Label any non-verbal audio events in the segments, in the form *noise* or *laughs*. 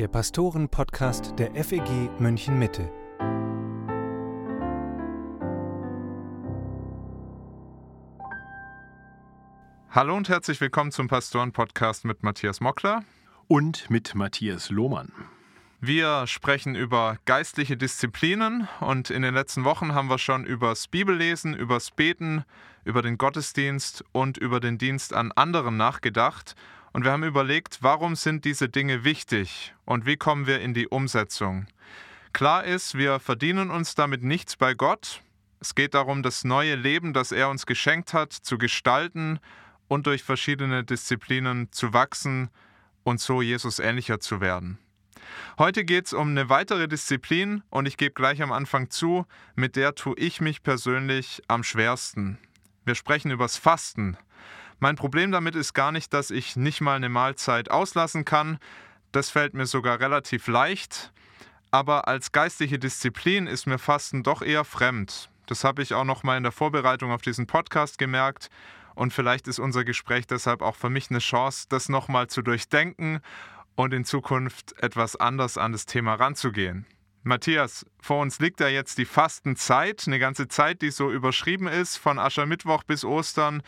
der Pastoren-Podcast der FEG München Mitte. Hallo und herzlich willkommen zum Pastoren-Podcast mit Matthias Mockler und mit Matthias Lohmann. Wir sprechen über geistliche Disziplinen und in den letzten Wochen haben wir schon übers Bibellesen, übers Beten, über den Gottesdienst und über den Dienst an anderen nachgedacht. Und wir haben überlegt, warum sind diese Dinge wichtig und wie kommen wir in die Umsetzung. Klar ist, wir verdienen uns damit nichts bei Gott. Es geht darum, das neue Leben, das er uns geschenkt hat, zu gestalten und durch verschiedene Disziplinen zu wachsen und so Jesus ähnlicher zu werden. Heute geht es um eine weitere Disziplin und ich gebe gleich am Anfang zu, mit der tue ich mich persönlich am schwersten. Wir sprechen übers Fasten. Mein Problem damit ist gar nicht, dass ich nicht mal eine Mahlzeit auslassen kann. Das fällt mir sogar relativ leicht. Aber als geistliche Disziplin ist mir Fasten doch eher fremd. Das habe ich auch noch mal in der Vorbereitung auf diesen Podcast gemerkt. Und vielleicht ist unser Gespräch deshalb auch für mich eine Chance, das noch mal zu durchdenken und in Zukunft etwas anders an das Thema ranzugehen. Matthias, vor uns liegt ja jetzt die Fastenzeit, eine ganze Zeit, die so überschrieben ist, von Aschermittwoch bis Ostern.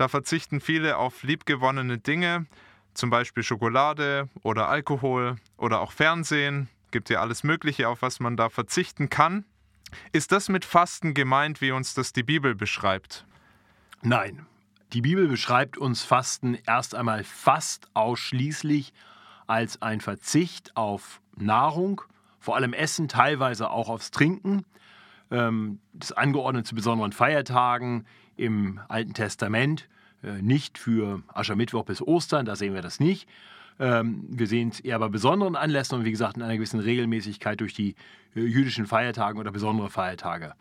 Da verzichten viele auf liebgewonnene Dinge, zum Beispiel Schokolade oder Alkohol oder auch Fernsehen. Gibt ja alles Mögliche, auf was man da verzichten kann. Ist das mit Fasten gemeint, wie uns das die Bibel beschreibt? Nein. Die Bibel beschreibt uns Fasten erst einmal fast ausschließlich als ein Verzicht auf Nahrung, vor allem Essen, teilweise auch aufs Trinken. Ähm, das angeordnet zu besonderen Feiertagen im Alten Testament, äh, nicht für Aschermittwoch bis Ostern, da sehen wir das nicht. Ähm, wir sehen es eher bei besonderen Anlässen und wie gesagt in einer gewissen Regelmäßigkeit durch die äh, jüdischen Feiertage oder besondere Feiertage.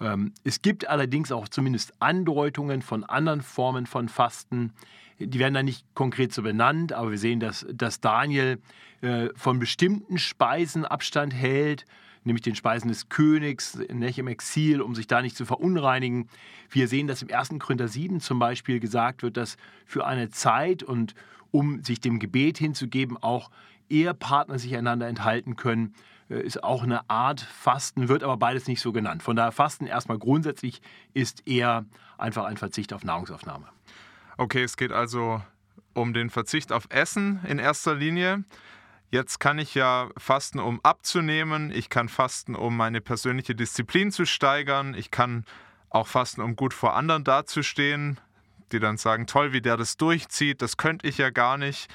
Ähm, es gibt allerdings auch zumindest Andeutungen von anderen Formen von Fasten. Die werden da nicht konkret so benannt, aber wir sehen, dass, dass Daniel äh, von bestimmten Speisen Abstand hält, nämlich den Speisen des Königs nicht, im Exil, um sich da nicht zu verunreinigen. Wir sehen, dass im 1. Korinther 7 zum Beispiel gesagt wird, dass für eine Zeit und um sich dem Gebet hinzugeben, auch Ehepartner sich einander enthalten können, äh, ist auch eine Art Fasten, wird aber beides nicht so genannt. Von daher Fasten erstmal grundsätzlich ist eher einfach ein Verzicht auf Nahrungsaufnahme. Okay, es geht also um den Verzicht auf Essen in erster Linie. Jetzt kann ich ja fasten, um abzunehmen. Ich kann fasten, um meine persönliche Disziplin zu steigern. Ich kann auch fasten, um gut vor anderen dazustehen, die dann sagen, toll, wie der das durchzieht, das könnte ich ja gar nicht.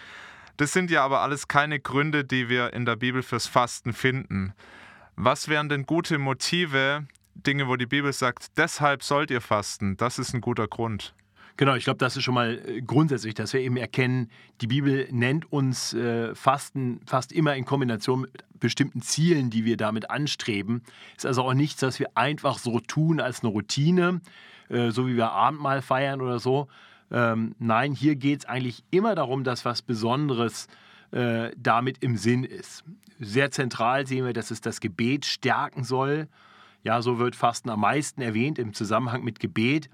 Das sind ja aber alles keine Gründe, die wir in der Bibel fürs Fasten finden. Was wären denn gute Motive, Dinge, wo die Bibel sagt, deshalb sollt ihr fasten? Das ist ein guter Grund. Genau, ich glaube, das ist schon mal äh, grundsätzlich, dass wir eben erkennen, die Bibel nennt uns äh, Fasten fast immer in Kombination mit bestimmten Zielen, die wir damit anstreben. Ist also auch nichts, was wir einfach so tun als eine Routine, äh, so wie wir Abendmahl feiern oder so. Ähm, nein, hier geht es eigentlich immer darum, dass was Besonderes äh, damit im Sinn ist. Sehr zentral sehen wir, dass es das Gebet stärken soll. Ja, so wird Fasten am meisten erwähnt im Zusammenhang mit Gebet.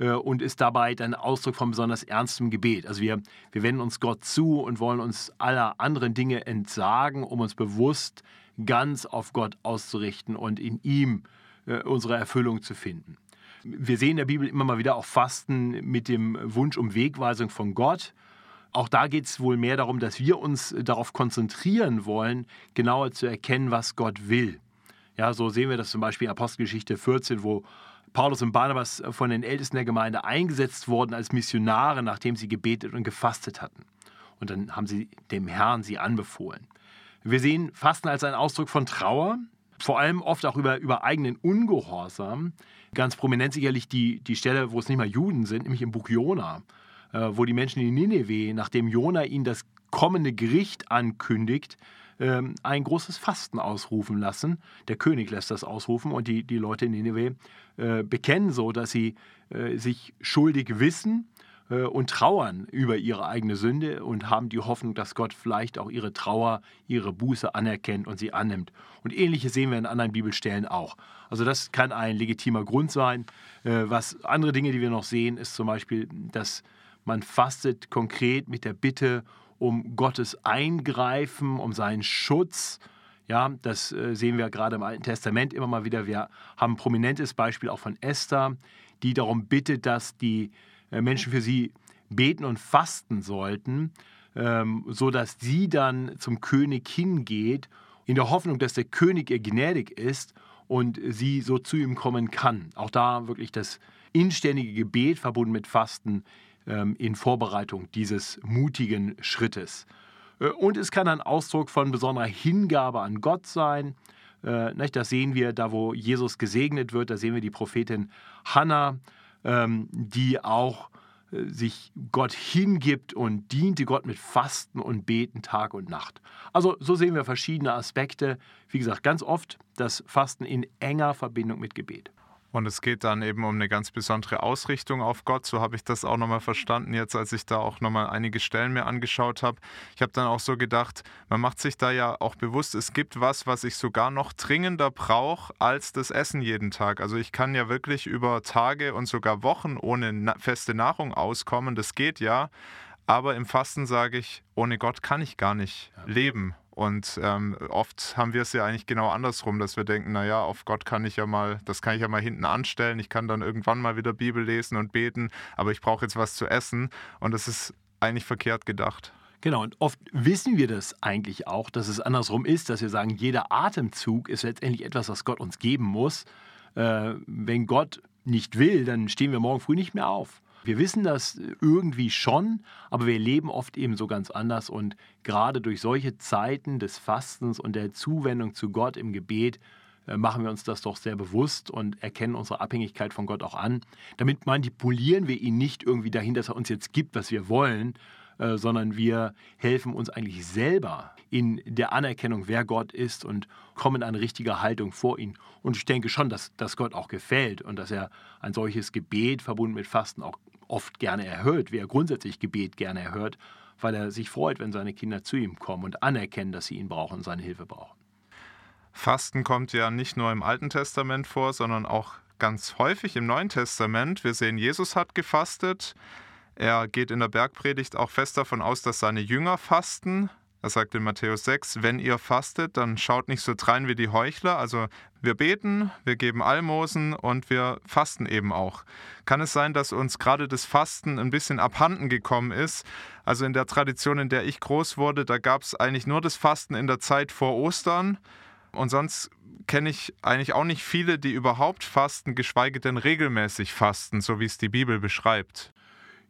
Äh, und ist dabei dann Ausdruck von besonders ernstem Gebet. Also wir, wir wenden uns Gott zu und wollen uns aller anderen Dinge entsagen, um uns bewusst ganz auf Gott auszurichten und in ihm äh, unsere Erfüllung zu finden. Wir sehen in der Bibel immer mal wieder auch Fasten mit dem Wunsch um Wegweisung von Gott. Auch da geht es wohl mehr darum, dass wir uns darauf konzentrieren wollen, genauer zu erkennen, was Gott will. Ja, so sehen wir das zum Beispiel in Apostelgeschichte 14, wo Paulus und Barnabas von den Ältesten der Gemeinde eingesetzt wurden als Missionare, nachdem sie gebetet und gefastet hatten. Und dann haben sie dem Herrn sie anbefohlen. Wir sehen Fasten als einen Ausdruck von Trauer, vor allem oft auch über, über eigenen Ungehorsam. Ganz prominent sicherlich die, die Stelle, wo es nicht mal Juden sind, nämlich im Buch Jona, äh, wo die Menschen in Nineveh, nachdem Jona ihnen das kommende Gericht ankündigt, ähm, ein großes Fasten ausrufen lassen. Der König lässt das ausrufen und die, die Leute in Nineveh äh, bekennen so, dass sie äh, sich schuldig wissen äh, und trauern über ihre eigene Sünde und haben die Hoffnung, dass Gott vielleicht auch ihre Trauer, ihre Buße anerkennt und sie annimmt. Und ähnliches sehen wir in anderen Bibelstellen auch. Also das kann ein legitimer Grund sein. Äh, was andere Dinge, die wir noch sehen, ist zum Beispiel, dass man fastet konkret mit der Bitte um Gottes Eingreifen, um seinen Schutz. Ja, das äh, sehen wir gerade im Alten Testament immer mal wieder. Wir haben ein prominentes Beispiel auch von Esther, die darum bittet, dass die äh, Menschen für sie beten und fasten sollten, ähm, so dass sie dann zum König hingeht, in der Hoffnung, dass der König ihr gnädig ist und sie so zu ihm kommen kann. Auch da wirklich das inständige Gebet verbunden mit Fasten in Vorbereitung dieses mutigen Schrittes. Äh, und es kann ein Ausdruck von besonderer Hingabe an Gott sein. Äh, das sehen wir da, wo Jesus gesegnet wird. Da sehen wir die Prophetin Hannah, ähm, die auch äh, sich Gott hingibt und diente Gott mit Fasten und Beten Tag und Nacht. Also so sehen wir verschiedene Aspekte. Wie gesagt, ganz oft das Fasten in enger Verbindung mit Gebet. Und es geht dann eben um eine ganz besondere Ausrichtung auf Gott. So habe ich das auch nochmal verstanden, jetzt als ich da auch nochmal einige Stellen mir angeschaut habe. Ich habe dann auch so gedacht, man macht sich da ja auch bewusst, es gibt was, was ich sogar noch dringender brauche als das Essen jeden Tag. Also ich kann ja wirklich über Tage und sogar Wochen ohne feste Nahrung auskommen. Das geht ja. Aber im Fasten sage ich, ohne Gott kann ich gar nicht leben. Und ähm, oft haben wir es ja eigentlich genau andersrum, dass wir denken, naja, auf Gott kann ich ja mal, das kann ich ja mal hinten anstellen. Ich kann dann irgendwann mal wieder Bibel lesen und beten, aber ich brauche jetzt was zu essen. Und das ist eigentlich verkehrt gedacht. Genau, und oft wissen wir das eigentlich auch, dass es andersrum ist, dass wir sagen, jeder Atemzug ist letztendlich etwas, was Gott uns geben muss. Äh, wenn Gott nicht will, dann stehen wir morgen früh nicht mehr auf. Wir wissen das irgendwie schon, aber wir leben oft eben so ganz anders und gerade durch solche Zeiten des Fastens und der Zuwendung zu Gott im Gebet äh, machen wir uns das doch sehr bewusst und erkennen unsere Abhängigkeit von Gott auch an. Damit manipulieren wir ihn nicht irgendwie dahin, dass er uns jetzt gibt, was wir wollen, äh, sondern wir helfen uns eigentlich selber in der Anerkennung, wer Gott ist und kommen eine richtige Haltung vor ihn. Und ich denke schon, dass, dass Gott auch gefällt und dass er ein solches Gebet verbunden mit Fasten auch oft gerne erhört, wie er grundsätzlich Gebet gerne erhört, weil er sich freut, wenn seine Kinder zu ihm kommen und anerkennen, dass sie ihn brauchen und seine Hilfe brauchen. Fasten kommt ja nicht nur im Alten Testament vor, sondern auch ganz häufig im Neuen Testament. Wir sehen, Jesus hat gefastet. Er geht in der Bergpredigt auch fest davon aus, dass seine Jünger fasten. Er sagt in Matthäus 6, wenn ihr fastet, dann schaut nicht so drein wie die Heuchler. Also wir beten, wir geben Almosen und wir fasten eben auch. Kann es sein, dass uns gerade das Fasten ein bisschen abhanden gekommen ist? Also in der Tradition, in der ich groß wurde, da gab es eigentlich nur das Fasten in der Zeit vor Ostern. Und sonst kenne ich eigentlich auch nicht viele, die überhaupt fasten, geschweige denn regelmäßig fasten, so wie es die Bibel beschreibt.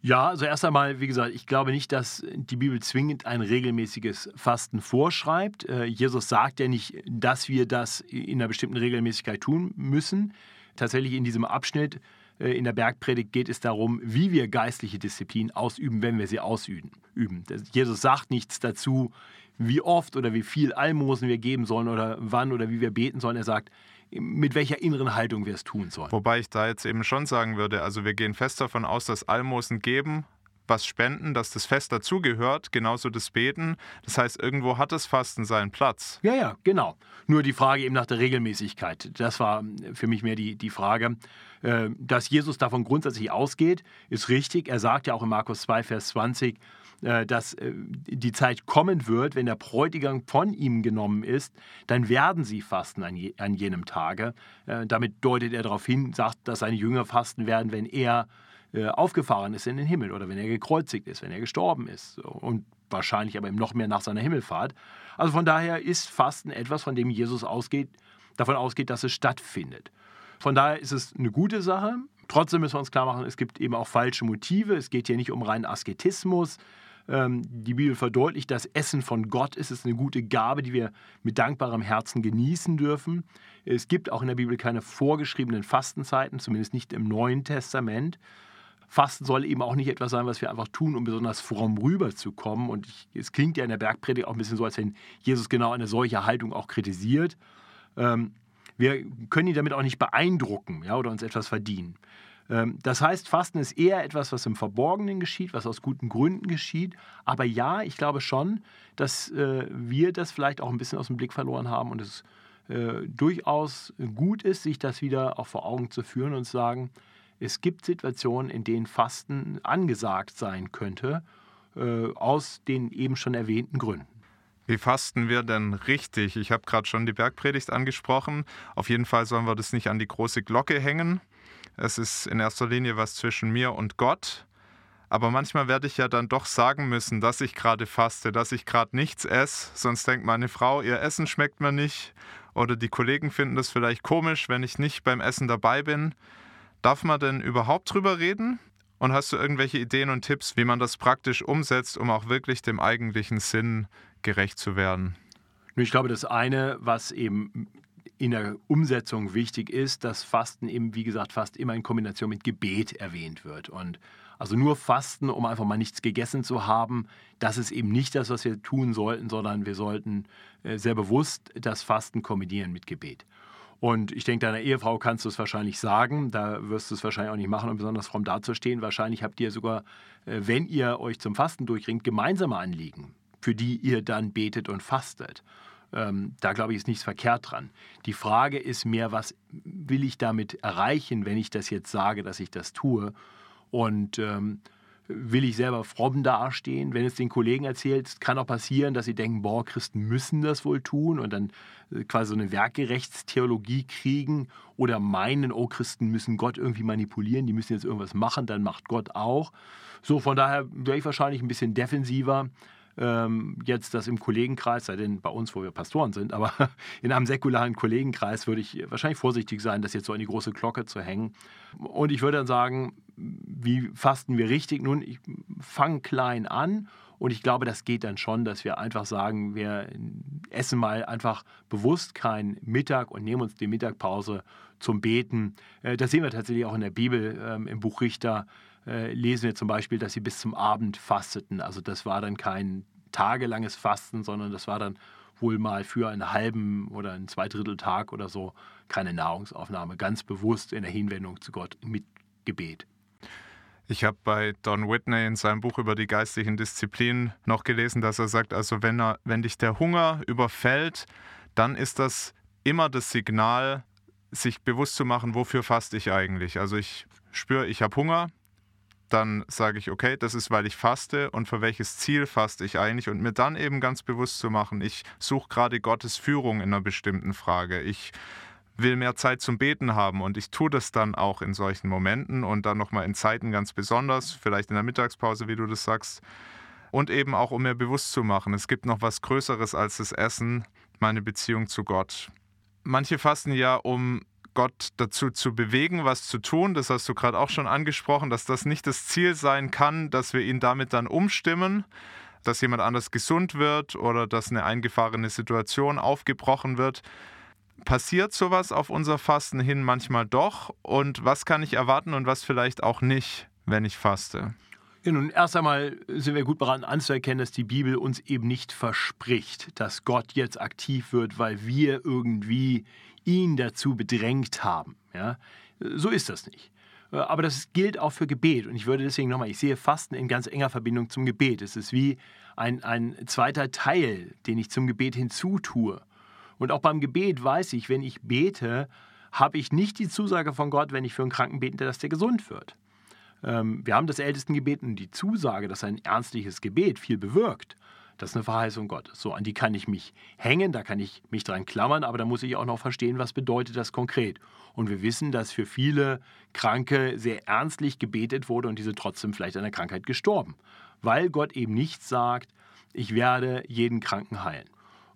Ja, also erst einmal, wie gesagt, ich glaube nicht, dass die Bibel zwingend ein regelmäßiges Fasten vorschreibt. Äh, Jesus sagt ja nicht, dass wir das in einer bestimmten Regelmäßigkeit tun müssen. Tatsächlich in diesem Abschnitt äh, in der Bergpredigt geht es darum, wie wir geistliche Disziplin ausüben, wenn wir sie ausüben. Jesus sagt nichts dazu, wie oft oder wie viel Almosen wir geben sollen oder wann oder wie wir beten sollen. Er sagt, mit welcher inneren Haltung wir es tun sollen. Wobei ich da jetzt eben schon sagen würde, also wir gehen fest davon aus, dass Almosen geben, was spenden, dass das Fest dazugehört, genauso das Beten. Das heißt, irgendwo hat das Fasten seinen Platz. Ja, ja, genau. Nur die Frage eben nach der Regelmäßigkeit. Das war für mich mehr die, die Frage. Äh, dass Jesus davon grundsätzlich ausgeht, ist richtig. Er sagt ja auch in Markus 2, Vers 20, äh, dass äh, die Zeit kommen wird, wenn der Bräutigam von ihm genommen ist, dann werden sie fasten an, jenem Tage. Äh, damit deutet er darauf hin, sagt, dass seine Jünger fasten werden, wenn er aufgefahren ist in den Himmel oder wenn er gekreuzigt ist, wenn er gestorben ist und wahrscheinlich aber noch mehr nach seiner Himmelfahrt. Also von daher ist Fasten etwas, von dem Jesus ausgeht, davon ausgeht, dass es stattfindet. Von daher ist es eine gute Sache. Trotzdem müssen wir uns klar machen, es gibt eben auch falsche Motive. Es geht hier nicht um reinen Asketismus. Ähm, die Bibel verdeutlicht, das Essen von Gott ist es eine gute Gabe, die wir mit dankbarem Herzen genießen dürfen. Es gibt auch in der Bibel keine vorgeschriebenen Fastenzeiten, zumindest nicht im Neuen Testament. Fasten soll eben auch nicht etwas sein, was wir einfach tun, um besonders fromm rüberzukommen. Und ich, es klingt ja in der Bergpredigt auch ein bisschen so, als wenn Jesus genau eine solche Haltung auch kritisiert. Ähm, wir können ihn damit auch nicht beeindrucken ja, oder uns etwas verdienen. Ähm, das heißt, Fasten ist eher etwas, was im Verborgenen geschieht, was aus guten Gründen geschieht. Aber ja, ich glaube schon, dass äh, wir das vielleicht auch ein bisschen aus dem Blick verloren haben und es äh, durchaus gut ist, sich das wieder auch vor Augen zu führen und zu sagen, es gibt Situationen, in denen Fasten angesagt sein könnte. Äh, aus den eben schon erwähnten Gründen. Wie fasten wir denn richtig? Ich habe gerade schon die Bergpredigt angesprochen. Auf jeden Fall sollen wir das nicht an die große Glocke hängen. Es ist in erster Linie was zwischen mir und Gott. Aber manchmal werde ich ja dann doch sagen müssen, dass ich gerade faste, dass ich gerade nichts esse. Sonst denkt meine Frau, ihr Essen schmeckt mir nicht. Oder die Kollegen finden das vielleicht komisch, wenn ich nicht beim Essen dabei bin. Darf man denn überhaupt drüber reden? Und hast du irgendwelche Ideen und Tipps, wie man das praktisch umsetzt, um auch wirklich dem eigentlichen Sinn gerecht zu werden? Ich glaube, das eine, was eben in der Umsetzung wichtig ist, dass Fasten eben, wie gesagt, fast immer in Kombination mit Gebet erwähnt wird. Und also nur Fasten, um einfach mal nichts gegessen zu haben, das ist eben nicht das, was wir tun sollten, sondern wir sollten äh, sehr bewusst das Fasten kombinieren mit Gebet. Und ich denke, deiner Ehefrau kannst du es wahrscheinlich sagen. Da wirst du es wahrscheinlich auch nicht machen, um besonders fromm dazustehen. Wahrscheinlich habt ihr sogar, äh, wenn ihr euch zum Fasten durchringt, gemeinsame Anliegen, für die ihr dann betet und fastet. Ähm, da glaube ich, ist nichts verkehrt dran. Die Frage ist mehr, was will ich damit erreichen, wenn ich das jetzt sage, dass ich das tue? Und ähm, will ich selber fromm dastehen, wenn es den Kollegen erzählt. Kann auch passieren, dass sie denken, boah, Christen müssen das wohl tun und dann äh, quasi so eine Werkgerechtstheologie kriegen oder meinen, oh, Christen müssen Gott irgendwie manipulieren, die müssen jetzt irgendwas machen, dann macht Gott auch. So, von daher wäre ich wahrscheinlich ein bisschen defensiver ähm, jetzt das im Kollegenkreis, sei denn bei uns, wo wir Pastoren sind, aber *laughs* in einem säkularen Kollegenkreis würde ich wahrscheinlich vorsichtig sein, das jetzt so an die große Glocke zu hängen. Und ich würde dann sagen, wie fasten wir richtig? Nun, ich fange klein an und ich glaube, das geht dann schon, dass wir einfach sagen, wir essen mal einfach bewusst keinen Mittag und nehmen uns die Mittagpause zum Beten. Äh, das sehen wir tatsächlich auch in der Bibel ähm, im Buch Richter äh, lesen wir zum Beispiel, dass sie bis zum Abend fasteten. Also das war dann kein tagelanges Fasten, sondern das war dann wohl mal für einen halben oder einen Zweidritteltag oder so keine Nahrungsaufnahme. Ganz bewusst in der Hinwendung zu Gott mit Gebet. Ich habe bei Don Whitney in seinem Buch über die geistlichen Disziplinen noch gelesen, dass er sagt, also wenn, er, wenn dich der Hunger überfällt, dann ist das immer das Signal, sich bewusst zu machen, wofür faste ich eigentlich. Also ich spüre, ich habe Hunger, dann sage ich, okay, das ist, weil ich faste und für welches Ziel faste ich eigentlich und mir dann eben ganz bewusst zu machen, ich suche gerade Gottes Führung in einer bestimmten Frage. Ich will mehr Zeit zum Beten haben und ich tue das dann auch in solchen Momenten und dann nochmal in Zeiten ganz besonders, vielleicht in der Mittagspause, wie du das sagst. Und eben auch, um mir bewusst zu machen, es gibt noch was Größeres als das Essen, meine Beziehung zu Gott. Manche fasten ja, um Gott dazu zu bewegen, was zu tun. Das hast du gerade auch schon angesprochen, dass das nicht das Ziel sein kann, dass wir ihn damit dann umstimmen, dass jemand anders gesund wird oder dass eine eingefahrene Situation aufgebrochen wird. Passiert sowas auf unser Fasten hin manchmal doch? Und was kann ich erwarten und was vielleicht auch nicht, wenn ich faste? Ja, nun, erst einmal sind wir gut daran anzuerkennen, dass die Bibel uns eben nicht verspricht, dass Gott jetzt aktiv wird, weil wir irgendwie ihn dazu bedrängt haben. Ja? So ist das nicht. Aber das gilt auch für Gebet. Und ich würde deswegen nochmal, ich sehe Fasten in ganz enger Verbindung zum Gebet. Es ist wie ein, ein zweiter Teil, den ich zum Gebet hinzutue. Und auch beim Gebet weiß ich, wenn ich bete, habe ich nicht die Zusage von Gott, wenn ich für einen Kranken bete, dass der gesund wird. Ähm, wir haben das Ältestengebet und die Zusage, dass ein ernstliches Gebet viel bewirkt. Das ist eine Verheißung Gottes. So, an die kann ich mich hängen, da kann ich mich dran klammern, aber da muss ich auch noch verstehen, was bedeutet das konkret. Und wir wissen, dass für viele Kranke sehr ernstlich gebetet wurde und diese trotzdem vielleicht an der Krankheit gestorben. Weil Gott eben nicht sagt, ich werde jeden Kranken heilen.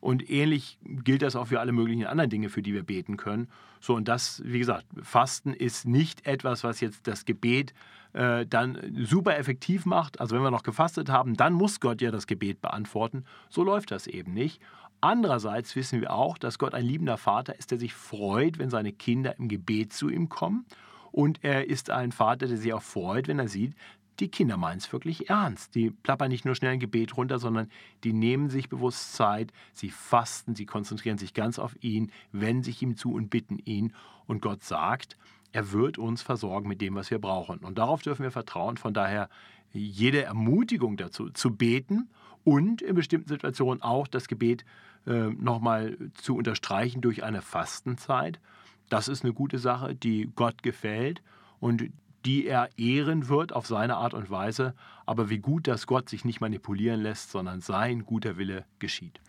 Und ähnlich gilt das auch für alle möglichen anderen Dinge, für die wir beten können. So, und das, wie gesagt, Fasten ist nicht etwas, was jetzt das Gebet äh, dann super effektiv macht. Also wenn wir noch gefastet haben, dann muss Gott ja das Gebet beantworten. So läuft das eben nicht. Andererseits wissen wir auch, dass Gott ein liebender Vater ist, der sich freut, wenn seine Kinder im Gebet zu ihm kommen. Und er ist ein Vater, der sich auch freut, wenn er sieht, die Kinder meinen es wirklich ernst. Die plappern nicht nur schnell ein Gebet runter, sondern die nehmen sich bewusst Zeit, sie fasten, sie konzentrieren sich ganz auf ihn, wenden sich ihm zu und bitten ihn. Und Gott sagt, er wird uns versorgen mit dem, was wir brauchen. Und darauf dürfen wir vertrauen. Von daher jede Ermutigung dazu, zu beten und in bestimmten Situationen auch das Gebet äh, nochmal zu unterstreichen durch eine Fastenzeit. Das ist eine gute Sache, die Gott gefällt. Und die er ehren wird auf seine Art und Weise. Aber wie gut, dass Gott sich nicht manipulieren lässt, sondern sein guter Wille geschieht.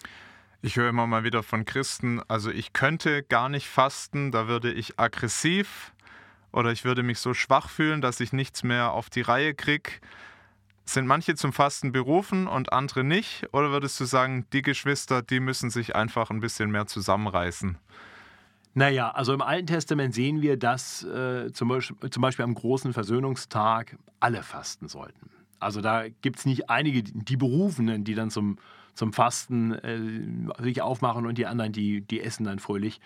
Ich höre immer mal wieder von Christen, also ich könnte gar nicht fasten, da würde ich aggressiv oder ich würde mich so schwach fühlen, dass ich nichts mehr auf die Reihe kriege. Sind manche zum Fasten berufen und andere nicht? Oder würdest du sagen, die Geschwister, die müssen sich einfach ein bisschen mehr zusammenreißen? Naja, also im Alten Testament sehen wir, dass äh, zum, Beispiel, zum Beispiel am großen Versöhnungstag alle fasten sollten. Also da gibt es nicht einige, die Berufenen, die dann zum, zum Fasten äh, sich aufmachen und die anderen, die, die essen dann fröhlich.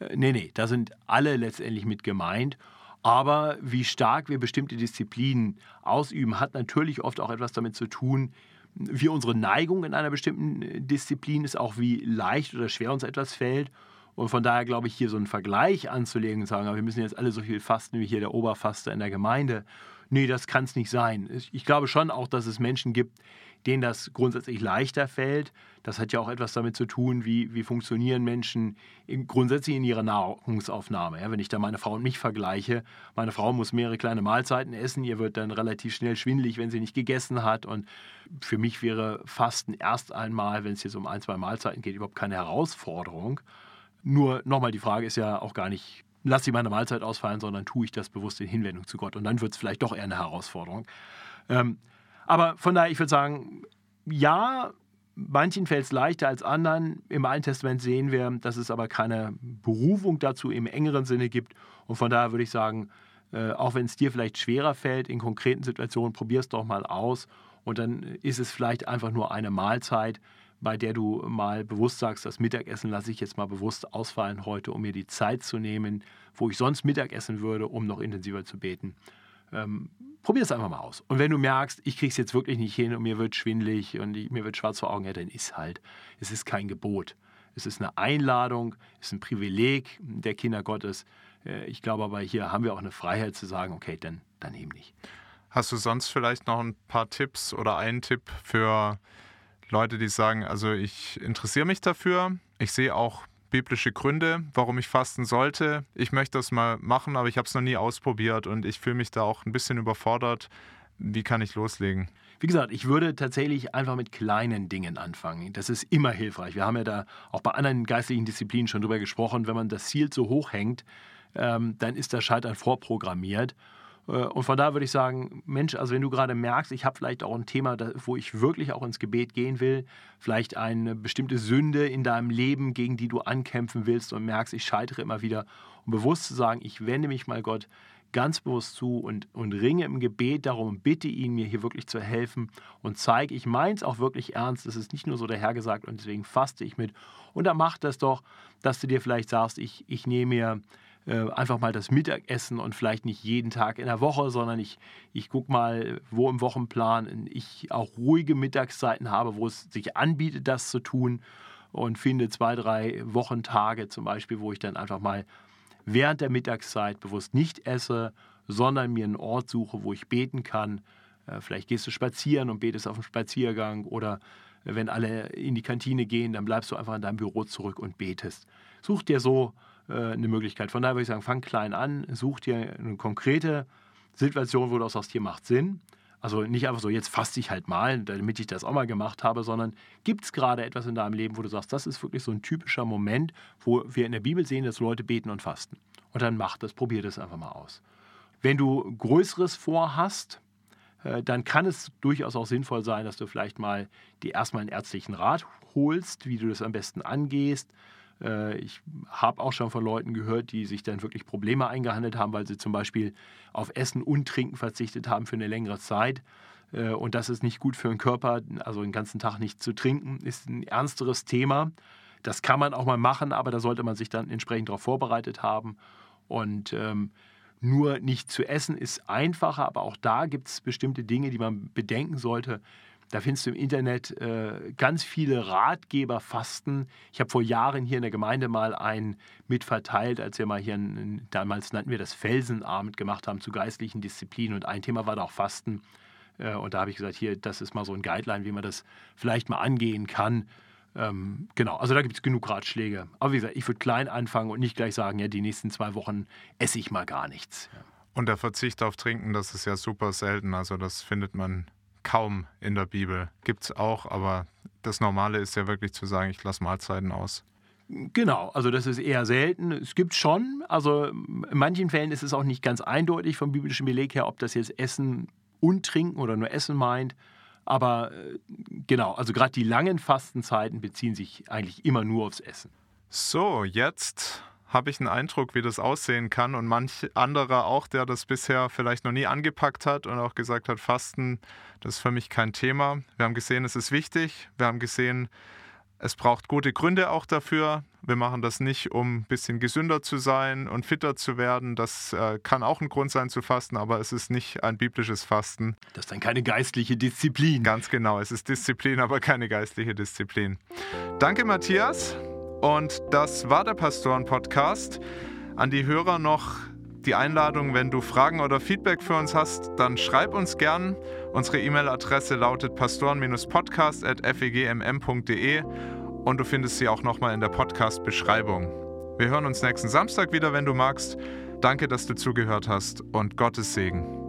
Äh, nee, nee, da sind alle letztendlich mit gemeint. Aber wie stark wir bestimmte Disziplinen ausüben, hat natürlich oft auch etwas damit zu tun, wie unsere Neigung in einer bestimmten äh, Disziplin ist, auch wie leicht oder schwer uns etwas fällt. Und von daher glaube ich, hier so einen Vergleich anzulegen und sagen, wir müssen jetzt alle so viel fasten wie hier der Oberfaster in der Gemeinde. Nee, das kann es nicht sein. Ich glaube schon auch, dass es Menschen gibt, denen das grundsätzlich leichter fällt. Das hat ja auch etwas damit zu tun, wie, wie funktionieren Menschen in, grundsätzlich in ihrer Nahrungsaufnahme. Ja, wenn ich da meine Frau und mich vergleiche, meine Frau muss mehrere kleine Mahlzeiten essen, ihr wird dann relativ schnell schwindelig, wenn sie nicht gegessen hat. Und für mich wäre Fasten erst einmal, wenn es jetzt um ein, zwei Mahlzeiten geht, überhaupt keine Herausforderung. Nur nochmal, die Frage ist ja auch gar nicht, lasse ich meine Mahlzeit ausfallen, sondern tue ich das bewusst in Hinwendung zu Gott. Und dann wird es vielleicht doch eher eine Herausforderung. Ähm, aber von daher, ich würde sagen, ja, manchen fällt es leichter als anderen. Im Alten Testament sehen wir, dass es aber keine Berufung dazu im engeren Sinne gibt. Und von daher würde ich sagen, äh, auch wenn es dir vielleicht schwerer fällt in konkreten Situationen, probier es doch mal aus. Und dann ist es vielleicht einfach nur eine Mahlzeit bei der du mal bewusst sagst, das Mittagessen lasse ich jetzt mal bewusst ausfallen heute, um mir die Zeit zu nehmen, wo ich sonst Mittag essen würde, um noch intensiver zu beten. Ähm, probier es einfach mal aus. Und wenn du merkst, ich kriege es jetzt wirklich nicht hin und mir wird schwindlig und ich, mir wird schwarz vor Augen, ja, dann ist halt. Es ist kein Gebot. Es ist eine Einladung, es ist ein Privileg der Kinder Gottes. Äh, ich glaube aber, hier haben wir auch eine Freiheit zu sagen, okay, dann, dann eben nicht. Hast du sonst vielleicht noch ein paar Tipps oder einen Tipp für Leute, die sagen, also ich interessiere mich dafür, ich sehe auch biblische Gründe, warum ich fasten sollte. Ich möchte das mal machen, aber ich habe es noch nie ausprobiert und ich fühle mich da auch ein bisschen überfordert. Wie kann ich loslegen? Wie gesagt, ich würde tatsächlich einfach mit kleinen Dingen anfangen. Das ist immer hilfreich. Wir haben ja da auch bei anderen geistlichen Disziplinen schon drüber gesprochen. Wenn man das Ziel zu hoch hängt, ähm, dann ist das Scheitern vorprogrammiert. Äh, und von da würde ich sagen, Mensch, also wenn du gerade merkst, ich habe vielleicht auch ein Thema, wo ich wirklich auch ins Gebet gehen will, vielleicht eine bestimmte Sünde in deinem Leben, gegen die du ankämpfen willst und merkst, ich scheitere immer wieder, um bewusst zu sagen, ich wende mich mal Gott ganz bewusst zu und, und ringe im Gebet darum bitte ihn, mir hier wirklich zu helfen und zeige, ich meins auch wirklich ernst. Es ist nicht nur so dahergesagt und deswegen faste ich mit. Und dann mach das doch, dass du dir vielleicht sagst, ich, ich nehme mir äh, einfach mal das Mittagessen und vielleicht nicht jeden Tag in der Woche, sondern ich, ich gucke mal, wo im Wochenplan ich auch ruhige Mittagszeiten habe, wo es sich anbietet, das zu tun und finde zwei, drei Wochentage zum Beispiel, wo ich dann einfach mal während der Mittagszeit bewusst nicht esse, sondern mir einen Ort suche, wo ich beten kann. Äh, vielleicht gehst du spazieren und betest auf dem Spaziergang oder wenn alle in die Kantine gehen, dann bleibst du einfach in deinem Büro zurück und betest. Such dir so äh, eine Möglichkeit. Von daher würde ich sagen, fang klein an, such dir eine konkrete Situation, wo du auch sagst, hier macht Sinn. Also nicht einfach so, jetzt fasse ich halt mal, damit ich das auch mal gemacht habe, sondern gibt es gerade etwas in deinem Leben, wo du sagst, das ist wirklich so ein typischer Moment, wo wir in der Bibel sehen, dass Leute beten und fasten. Und dann mach das, probier das einfach mal aus. Wenn du Größeres vorhast, äh, dann kann es durchaus auch sinnvoll sein, dass du vielleicht mal dir erstmal einen ärztlichen Rat holst, wie du das am besten angehst. Äh, ich habe auch schon von Leuten gehört, die sich dann wirklich Probleme eingehandelt haben, weil sie zum Beispiel auf Essen und Trinken verzichtet haben für eine längere Zeit. Äh, und das ist nicht gut für den Körper. Also den ganzen Tag nicht zu trinken, ist ein ernsteres Thema. Das kann man auch mal machen, aber da sollte man sich dann entsprechend darauf vorbereitet haben. Und ähm, nur nicht zu essen ist einfacher, aber auch da gibt es bestimmte Dinge, die man bedenken sollte. Da findest du im Internet äh, ganz viele Ratgeber, Fasten. Ich habe vor Jahren hier in der Gemeinde mal einen mitverteilt, als wir mal hier, einen, damals nannten wir das Felsenabend gemacht haben zu geistlichen Disziplinen. Und ein Thema war da auch Fasten. Äh, und da habe ich gesagt, hier, das ist mal so ein Guideline, wie man das vielleicht mal angehen kann. Ähm, genau, also da gibt es genug Ratschläge. Aber wie gesagt, ich würde klein anfangen und nicht gleich sagen, ja, die nächsten zwei Wochen esse ich mal gar nichts. Und der Verzicht auf Trinken, das ist ja super selten. Also das findet man kaum in der Bibel. Gibt es auch, aber das Normale ist ja wirklich zu sagen, ich lasse Mahlzeiten aus. Genau, also das ist eher selten. Es gibt schon, also in manchen Fällen ist es auch nicht ganz eindeutig vom biblischen Beleg her, ob das jetzt Essen und Trinken oder nur Essen meint. Aber äh, genau, also gerade die langen Fastenzeiten beziehen sich eigentlich immer nur aufs Essen. So, jetzt habe ich einen Eindruck, wie das aussehen kann und manch anderer auch, der das bisher vielleicht noch nie angepackt hat und auch gesagt hat, Fasten, das ist für mich kein Thema. Wir haben gesehen, es ist wichtig. Wir haben gesehen, es braucht gute Gründe auch dafür. Wir machen das nicht, um ein bisschen gesünder zu sein und fitter zu werden. Das äh, kann auch ein Grund sein zu fasten, aber es ist nicht ein biblisches Fasten. Das ist dann keine geistliche Disziplin. Ganz genau, es ist Disziplin, aber keine geistliche Disziplin. Danke, Matthias. Und das war der Pastoren-Podcast. An die Hörer noch die Einladung, wenn du Fragen oder Feedback für uns hast, dann schreib uns gern. Unsere E-Mail-Adresse lautet pastoren-podcast.fegmm.de und du findest sie auch nochmal in der Podcast-Beschreibung. Wir hören uns nächsten Samstag wieder, wenn du magst. Danke, dass du zugehört hast und Gottes Segen.